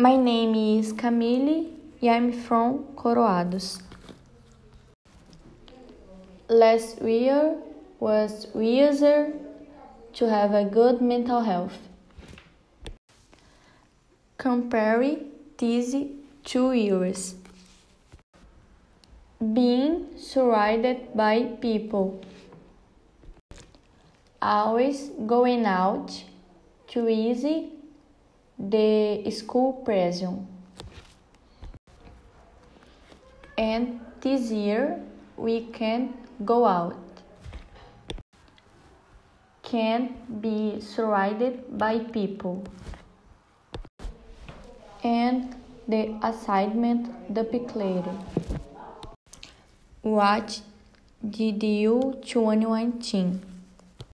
My name is Camille and I'm from Coroados. Last year was easier to have a good mental health. Compare these two years. Being surrounded by people. Always going out to easy the school pressure. And this year we can go out. Can't be surrounded by people. And the assignment the duplicated. What did you 2019?